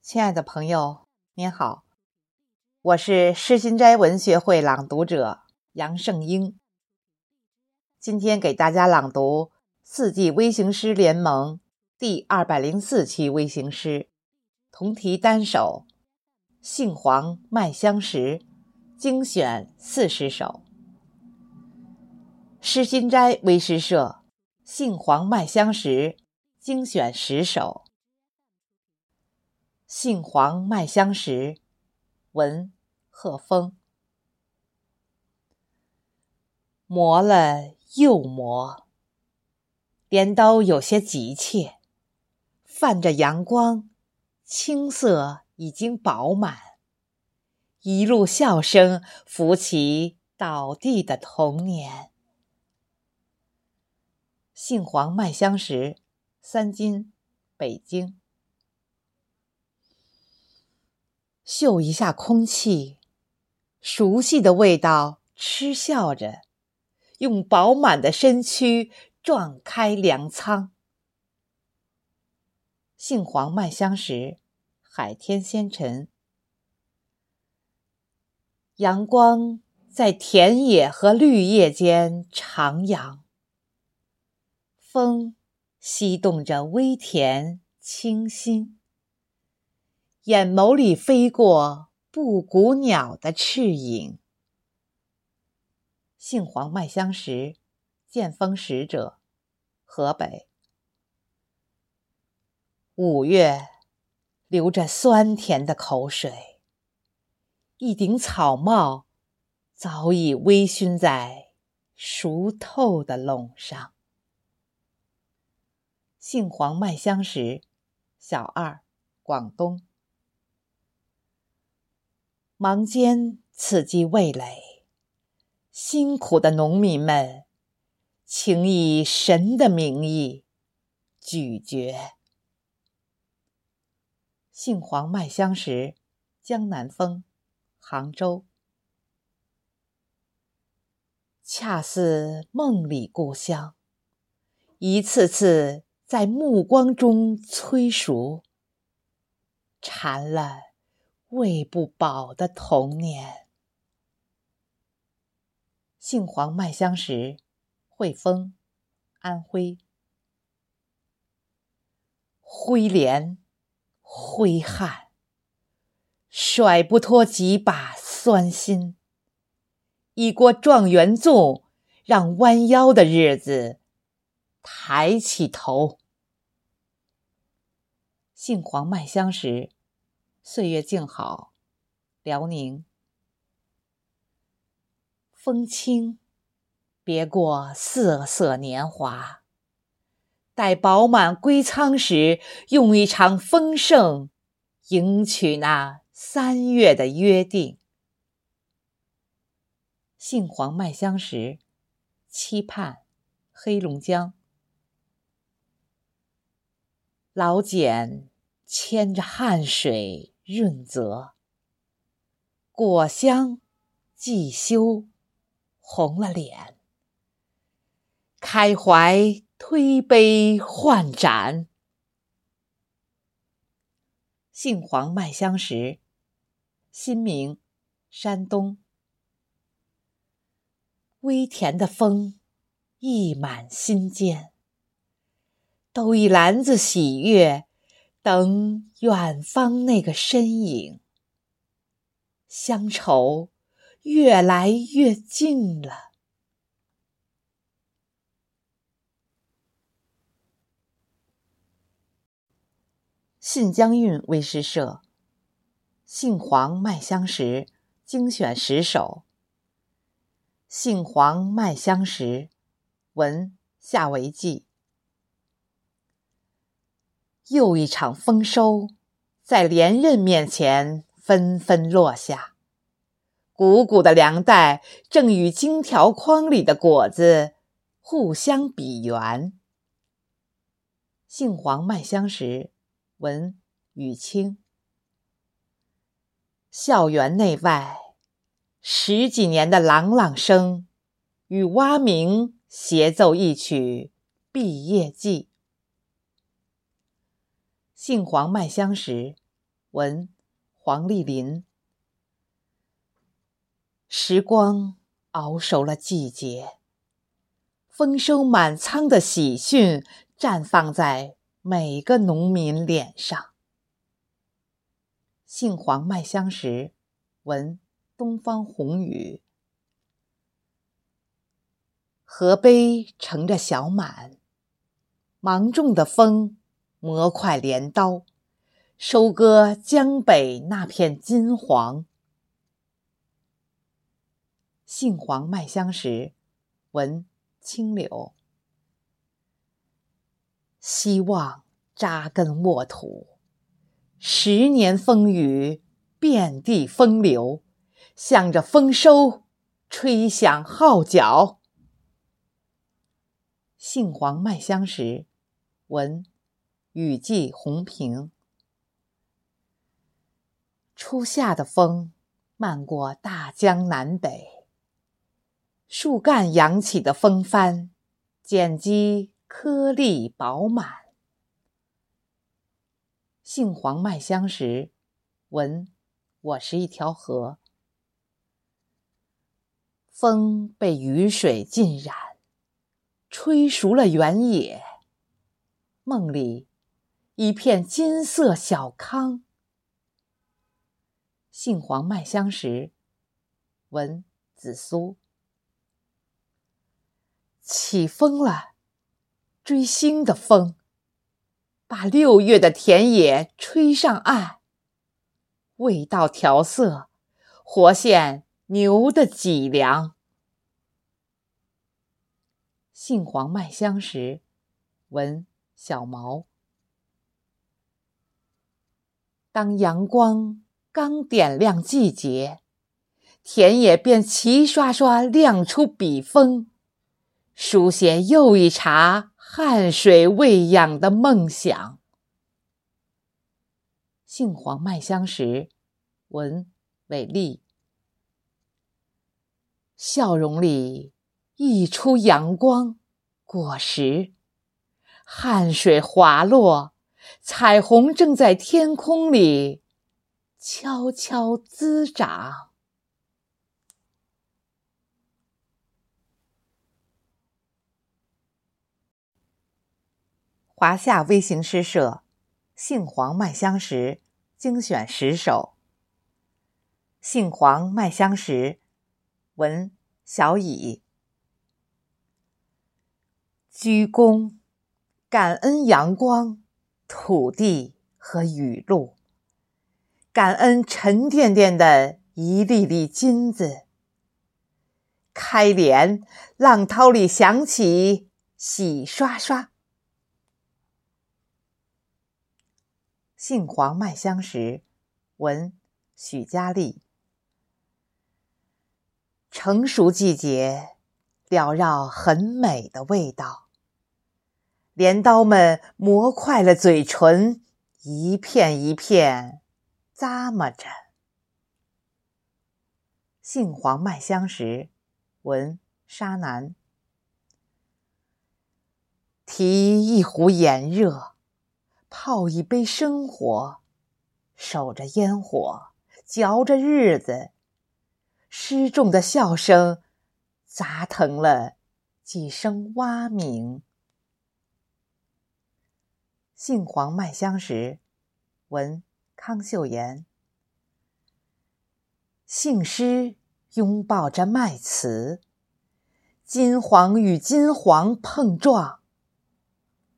亲爱的朋友，您好，我是诗心斋文学会朗读者杨胜英。今天给大家朗读四季微型诗联盟第二百零四期微型诗，同题单首《杏黄麦香时》，精选四十首。诗心斋微诗社《杏黄麦香时》精选十首。杏黄麦香时，闻贺峰。磨了又磨，镰刀有些急切，泛着阳光，青色已经饱满。一路笑声扶起倒地的童年。杏黄麦香时，三金，北京。嗅一下空气，熟悉的味道，嗤笑着，用饱满的身躯撞开粮仓。杏黄麦香时，海天仙尘。阳光在田野和绿叶间徜徉，风吸动着微甜清新。眼眸里飞过布谷鸟的翅影。杏黄麦香时，剑锋使者，河北。五月，流着酸甜的口水。一顶草帽，早已微醺在熟透的垄上。杏黄麦香时，小二，广东。忙间刺激味蕾，辛苦的农民们，请以神的名义咀嚼。杏黄麦香时，江南风，杭州。恰似梦里故乡，一次次在目光中催熟，馋了。喂不饱的童年。杏黄麦香时，汇丰，安徽。挥镰，挥汗，甩不脱几把酸心。一锅状元粽，让弯腰的日子抬起头。杏黄麦香时。岁月静好，辽宁。风轻，别过瑟瑟年华。待饱满归仓时，用一场丰盛迎娶那三月的约定。杏黄麦香时，期盼，黑龙江。老茧牵着汗水。润泽，果香既羞，红了脸。开怀推杯换盏，杏黄麦香时，新明，山东。微甜的风溢满心间，兜一篮子喜悦。等远方那个身影，乡愁越来越近了。信江韵微诗社《杏黄麦香时》精选十首。杏黄麦香时，闻夏维记。又一场丰收，在连任面前纷纷落下。鼓鼓的粮袋正与金条筐里的果子互相比圆。杏黄麦香时，闻雨清。校园内外，十几年的朗朗声，与蛙鸣协奏一曲毕业季。杏黄麦香时，文黄丽林。时光熬熟了季节，丰收满仓的喜讯绽放在每个农民脸上。杏黄麦香时，闻东方红雨。河杯盛着小满，芒种的风磨快镰刀，收割江北那片金黄。杏黄麦香时，闻青柳。希望扎根沃土。十年风雨，遍地风流，向着丰收吹响号角。杏黄麦香时，闻雨季红萍。初夏的风漫过大江南北，树干扬起的风帆，剪辑颗粒饱满。杏黄麦香时，闻我是一条河，风被雨水浸染，吹熟了原野。梦里一片金色小康。杏黄麦香时，闻紫苏起风了，追星的风。把六月的田野吹上岸，味道调色，活现牛的脊梁。杏黄麦香时，闻小毛。当阳光刚点亮季节，田野便齐刷刷亮出笔锋，书写又一茬。汗水喂养的梦想。杏黄麦香时，闻伟丽。笑容里溢出阳光，果实，汗水滑落，彩虹正在天空里悄悄滋长。华夏微型诗社《杏黄麦香时》精选十首。《杏黄麦香时》，文小乙。鞠躬，感恩阳光、土地和雨露，感恩沉甸甸的一粒粒金子。开镰，浪涛里响起洗刷刷。杏黄麦香时，闻许佳丽。成熟季节，缭绕很美的味道。镰刀们磨快了嘴唇，一片一片咂摸着。杏黄麦香时，闻沙南。提一壶炎热。泡一杯生活，守着烟火，嚼着日子。失重的笑声，砸疼了几声蛙鸣。杏黄麦香时，闻康秀妍。杏诗拥抱着麦词，金黄与金黄碰撞，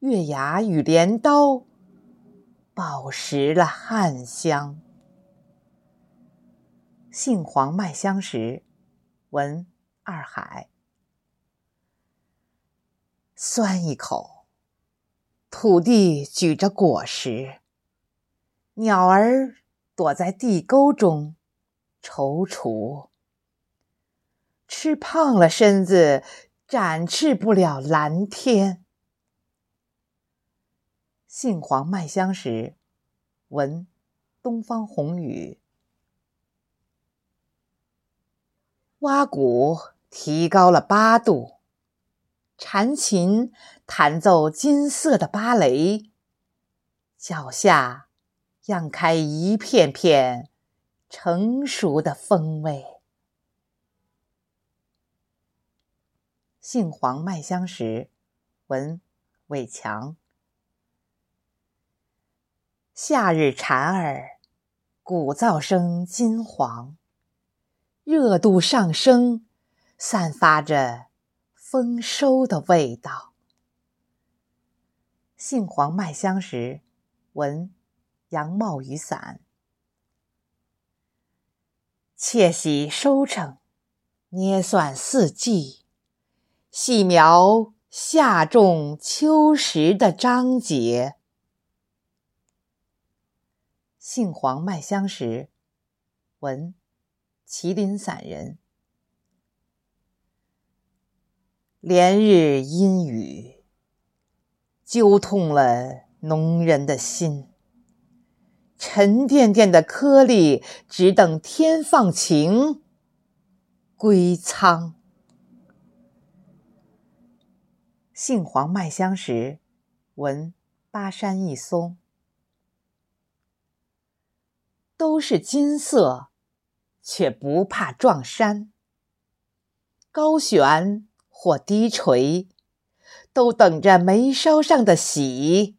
月牙与镰刀。饱食了汗香，杏黄麦香时，闻二海。酸一口，土地举着果实，鸟儿躲在地沟中踌躇。吃胖了身子，展翅不了蓝天。杏黄麦香时，闻东方红雨。蛙鼓提高了八度，弹琴弹奏金色的芭蕾，脚下漾开一片片成熟的风味。杏黄麦香时，闻伟强。夏日蝉儿，鼓噪声金黄，热度上升，散发着丰收的味道。杏黄麦香时，闻杨茂雨伞。窃喜收成，捏算四季，细描夏种秋实的章节。杏黄麦香时，闻麒麟散人。连日阴雨，揪痛了农人的心。沉甸甸的颗粒，只等天放晴，归仓。杏黄麦香时，闻巴山一松。都是金色，却不怕撞山。高悬或低垂，都等着眉梢上的喜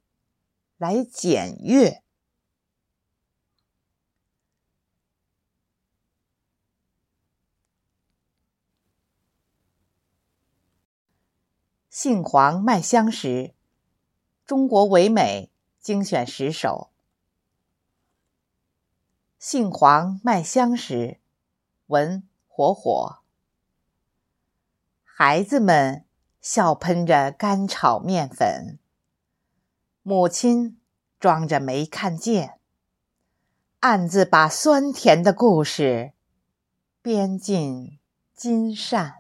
来检阅。杏黄麦香时，中国唯美精选十首。杏黄麦香时，闻火火。孩子们笑喷着干炒面粉，母亲装着没看见，暗自把酸甜的故事编进金扇。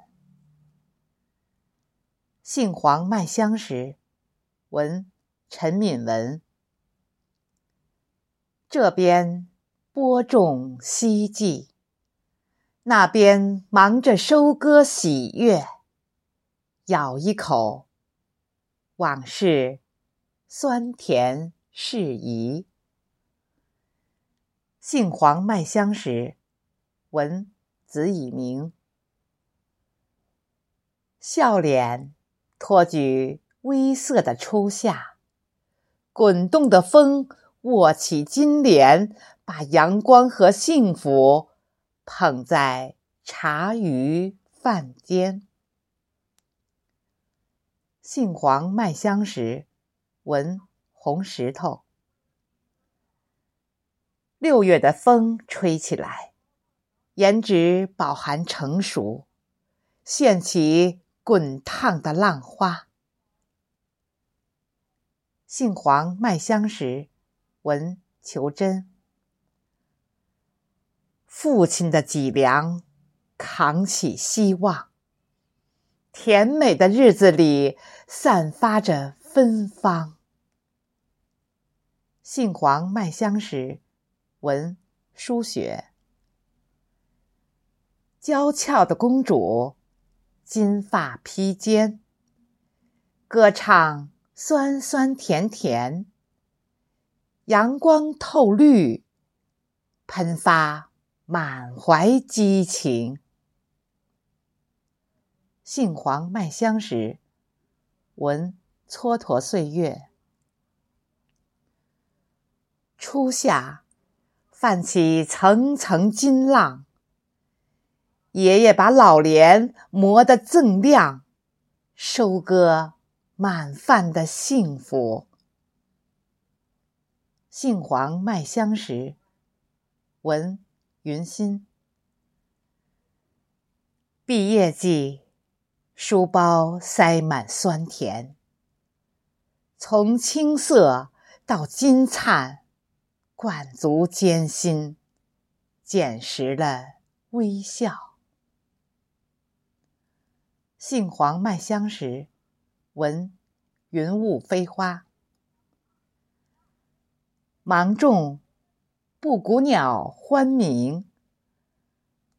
杏黄麦香时，闻陈敏文。这边。播种希冀，那边忙着收割喜悦。咬一口，往事酸甜适宜。杏黄麦香时，闻子以鸣。笑脸托举微涩的初夏，滚动的风握起金莲。把阳光和幸福捧在茶余饭间。杏黄麦香时，闻红石头。六月的风吹起来，颜值饱含成熟，掀起滚烫的浪花。杏黄麦香时，闻求真。父亲的脊梁，扛起希望。甜美的日子里，散发着芬芳。杏黄麦香时，闻书雪。娇俏的公主，金发披肩，歌唱酸酸甜甜。阳光透绿，喷发。满怀激情，杏黄麦香时，闻蹉跎岁月。初夏，泛起层层金浪。爷爷把老莲磨得锃亮，收割满饭的幸福。杏黄麦香时，闻。云心，毕业季，书包塞满酸甜。从青涩到金灿，灌足艰辛，捡拾了微笑。杏黄麦香时，闻云雾飞花，芒种。布谷鸟欢鸣，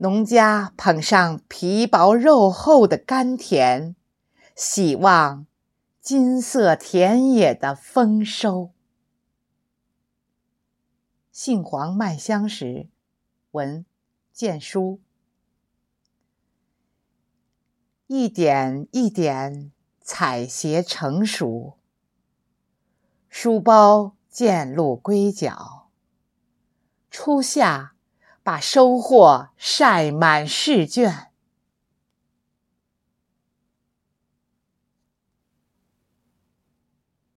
农家捧上皮薄肉厚的甘甜，喜望金色田野的丰收。杏黄麦香时，闻见书，一点一点采撷成熟，书包渐露归角。初夏把收获晒满试卷。